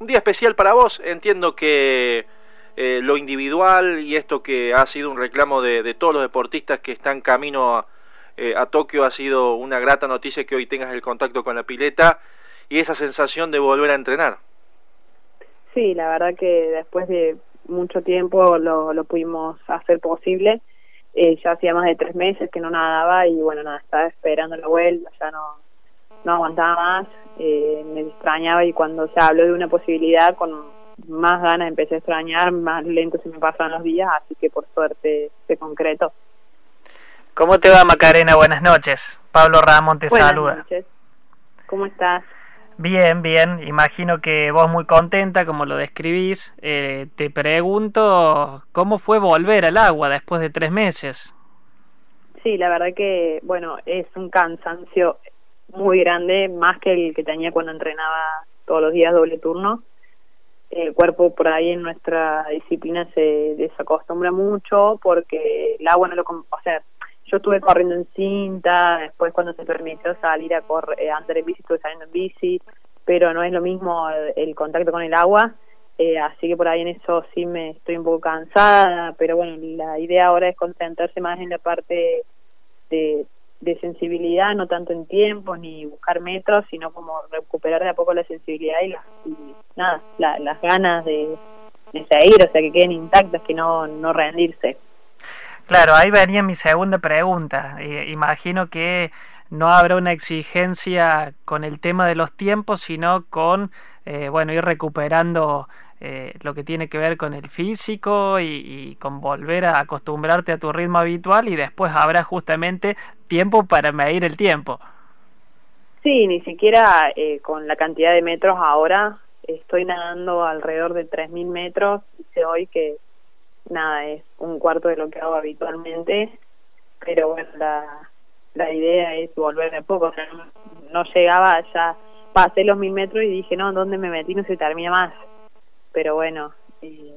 un día especial para vos. Entiendo que eh, lo individual y esto que ha sido un reclamo de, todos los deportistas que están camino eh, a, Tokio ha sido una grata noticia que hoy tengas el contacto con la pileta y esa sensación de volver a entrenar. Sí, la verdad que después de mucho tiempo lo, lo pudimos hacer posible. Eh, ya hacía más de tres meses que no nadaba y bueno, nada, estaba esperando la vuelta, ya no, no aguantaba más, me extrañaba y cuando se habló de una posibilidad con más ganas empecé a extrañar, más lento se me pasan los días, así que por suerte se concretó. ¿Cómo te va Macarena? Buenas noches. Pablo Ramón te Buenas saluda. Noches. ¿Cómo estás? Bien, bien. Imagino que vos muy contenta, como lo describís. Eh, te pregunto, ¿cómo fue volver al agua después de tres meses? Sí, la verdad que, bueno, es un cansancio muy grande, más que el que tenía cuando entrenaba todos los días doble turno. El cuerpo por ahí en nuestra disciplina se desacostumbra mucho porque el agua no lo... O sea, yo estuve corriendo en cinta, después cuando se permitió salir a correr, eh, andar en bici estuve saliendo en bici, pero no es lo mismo el, contacto con el agua, eh, así que por ahí en eso sí me estoy un poco cansada, pero bueno, la idea ahora es concentrarse más en la parte de de sensibilidad, no tanto en tiempo ni buscar metros, sino como recuperar de a poco la sensibilidad y, nada, las ganas de, seguir, o sea, que queden intactas, que no, no rendirse. Claro, ahí venía mi segunda pregunta. imagino que no habrá una exigencia con el tema de los tiempos, sino con, eh, bueno, ir recuperando eh, lo que tiene que ver con el físico y, con volver a acostumbrarte a tu ritmo habitual y después habrá justamente tiempo para medir el tiempo. Sí, ni siquiera eh, con la cantidad de metros ahora estoy nadando alrededor de 3.000 metros, dice hoy que nada, es un cuarto de lo que hago habitualmente, pero bueno, la, la idea es volver de poco, o sea, no, llegaba ya, pasé los mil metros y dije, no, ¿dónde me metí? No se termina más pero bueno, eh,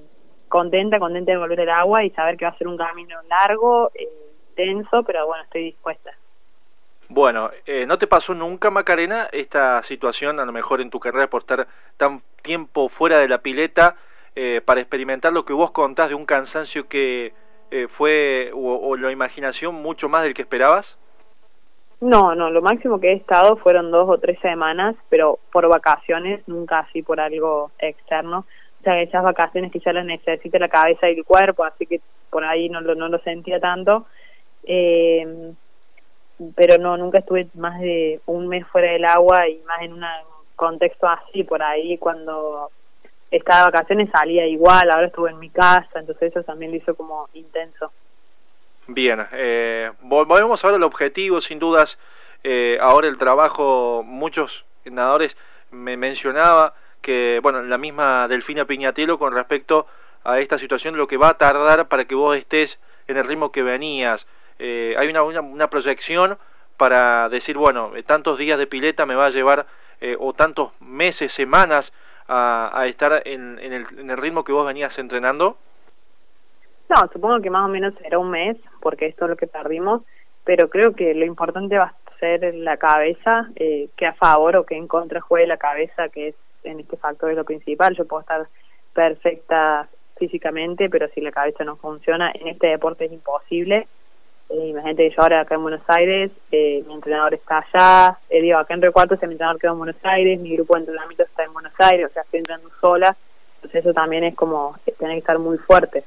contenta, contenta de volver al agua y saber que va a ser un camino largo, eh, tenso, pero bueno, estoy dispuesta. Bueno, eh, ¿no te pasó nunca, Macarena, esta situación, a lo mejor en tu carrera, por estar tan tiempo fuera de la pileta, para experimentar lo que vos contás de un cansancio que fue, o, o, la imaginación, mucho más del que esperabas? No, no, lo máximo que he estado fueron dos o tres semanas, pero por vacaciones, nunca así por algo externo esas vacaciones que ya las necesita la cabeza y el cuerpo, así que por ahí no lo, no lo sentía tanto. Eh, pero no, nunca estuve más de un mes fuera del agua y más en un contexto así, por ahí cuando estaba de vacaciones salía igual, ahora estuve en mi casa, entonces eso también lo hizo como intenso. Bien, eh, volvemos ahora al objetivo, sin dudas, eh, ahora el trabajo, muchos nadadores me mencionaba, que, bueno, la misma Delfina Piñatelo con respecto a esta situación, lo que va a tardar para que vos estés en el ritmo que venías. Eh, hay una, una, proyección para decir, bueno, eh, tantos días de pileta me va a llevar, eh, o tantos meses, semanas, a, a estar en, el, en el ritmo que vos venías entrenando? No, supongo que más o menos será un mes, porque esto es lo que perdimos, pero creo que lo importante va a ser la cabeza, que a favor o que en contra juegue la cabeza, que es en este factor es lo principal. Yo puedo estar perfecta físicamente, pero si la cabeza no funciona, en este deporte es imposible. Eh, imagínate que yo ahora acá en Buenos Aires, eh, mi entrenador está allá, eh, digo, acá en Recuartos mi entrenador quedó en Buenos Aires, mi grupo de entrenamiento está en Buenos Aires, o sea, estoy entrando sola, entonces eso también es como tener que estar muy fuerte.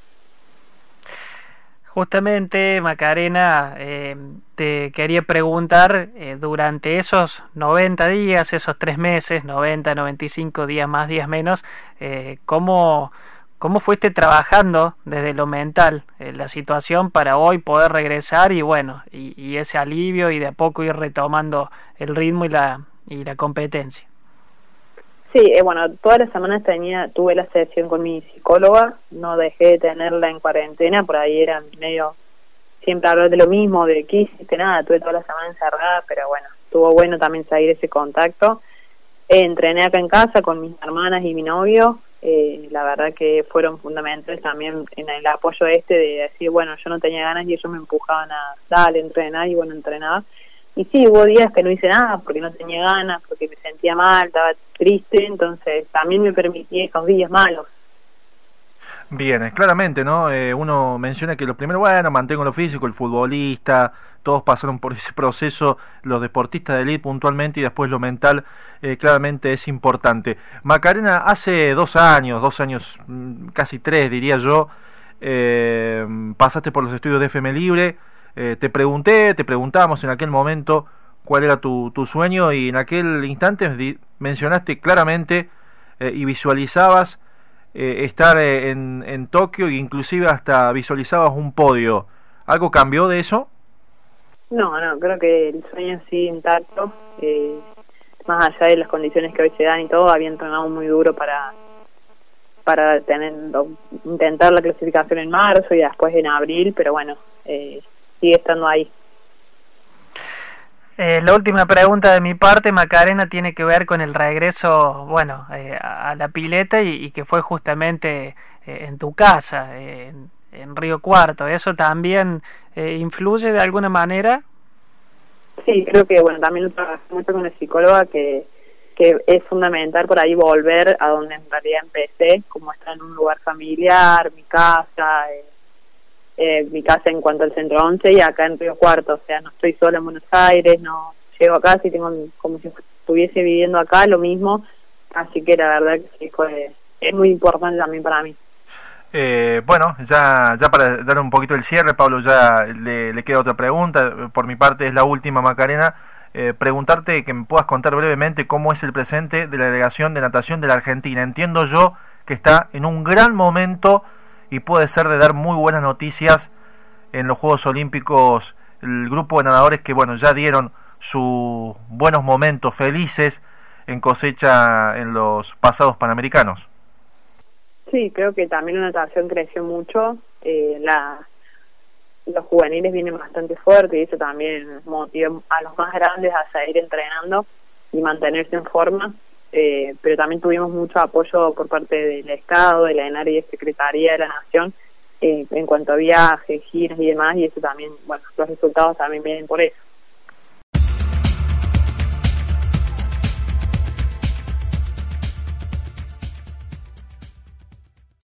Justamente, Macarena, eh, te quería preguntar, eh, durante esos 90 días, esos tres meses, 90, 95 días más, días menos, eh, ¿cómo, ¿cómo fuiste trabajando desde lo mental la situación para hoy poder regresar y bueno, y, y, ese alivio y de a poco ir retomando el ritmo y la, y la competencia? Sí, eh, bueno, todas las semanas tenía, tuve la sesión con mi psicóloga, no dejé de tenerla en cuarentena, por ahí era medio, siempre hablar de lo mismo, de qué hiciste, nada, tuve toda la semana encerrada, pero bueno, estuvo bueno también seguir ese contacto. entrené acá en casa con mis hermanas y mi novio, eh, la verdad que fueron fundamentales también en el apoyo este de decir, bueno, yo no tenía ganas y ellos me empujaban a, dale, entrenar y bueno, entrenaba. Y sí, hubo días que no hice nada porque no tenía ganas, porque me sentía mal, estaba triste, entonces también me permití esos días malos. Bien, claramente, ¿no? Eh, uno menciona que lo primero, bueno, mantengo lo físico, el futbolista, todos pasaron por ese proceso, los deportistas de elite puntualmente y después lo mental eh, claramente es importante. Macarena, hace dos años, dos años, mm, casi tres diría yo, eh, pasaste por los estudios de FM Libre, te pregunté, te preguntamos en aquel momento cuál era tu, sueño y en aquel instante mencionaste claramente y visualizabas eh, estar eh, en, Tokio e inclusive hasta visualizabas un podio. ¿Algo cambió de eso? No, no, creo que el sueño sí intacto, eh, más allá de las condiciones que hoy se dan y todo, había entrenado muy duro para para tener intentar la clasificación en marzo y después en abril, pero bueno, sigue estando ahí. Eh, la última pregunta de mi parte, Macarena, tiene que ver con el regreso, bueno, eh, a la pileta y, que fue justamente eh, en tu casa, en, Río Cuarto. ¿Eso también influye de alguna manera? Sí, creo que, bueno, también lo trabajé mucho con el psicóloga que, que es fundamental por ahí volver a donde en realidad empecé, como estar en un lugar familiar, mi casa, eh, mi casa en cuanto al centro 11 y acá en Río Cuarto, o sea, no estoy sola en Buenos Aires, no llego acá, si tengo como si estuviese viviendo acá, lo mismo, así que la verdad que fue, es muy importante también para mí. Eh, bueno, ya, ya para dar un poquito el cierre, Pablo, ya le, le queda otra pregunta, por mi parte es la última, Macarena. Eh, preguntarte que me puedas contar brevemente cómo es el presente de la delegación de natación de la Argentina. Entiendo yo que está en un gran momento y puede ser de dar muy buenas noticias en los Juegos Olímpicos. El grupo de nadadores que bueno ya dieron sus buenos momentos felices en cosecha en los pasados panamericanos. Sí, creo que también la natación creció mucho, eh, la, los juveniles vienen bastante fuertes y eso también motiva a los más grandes a seguir entrenando y mantenerse en forma eh, pero también tuvimos mucho apoyo por parte del Estado, de la ENAR y de Secretaría de la Nación eh, en cuanto a viajes, giras y demás, y eso también, bueno, los resultados también vienen por eso.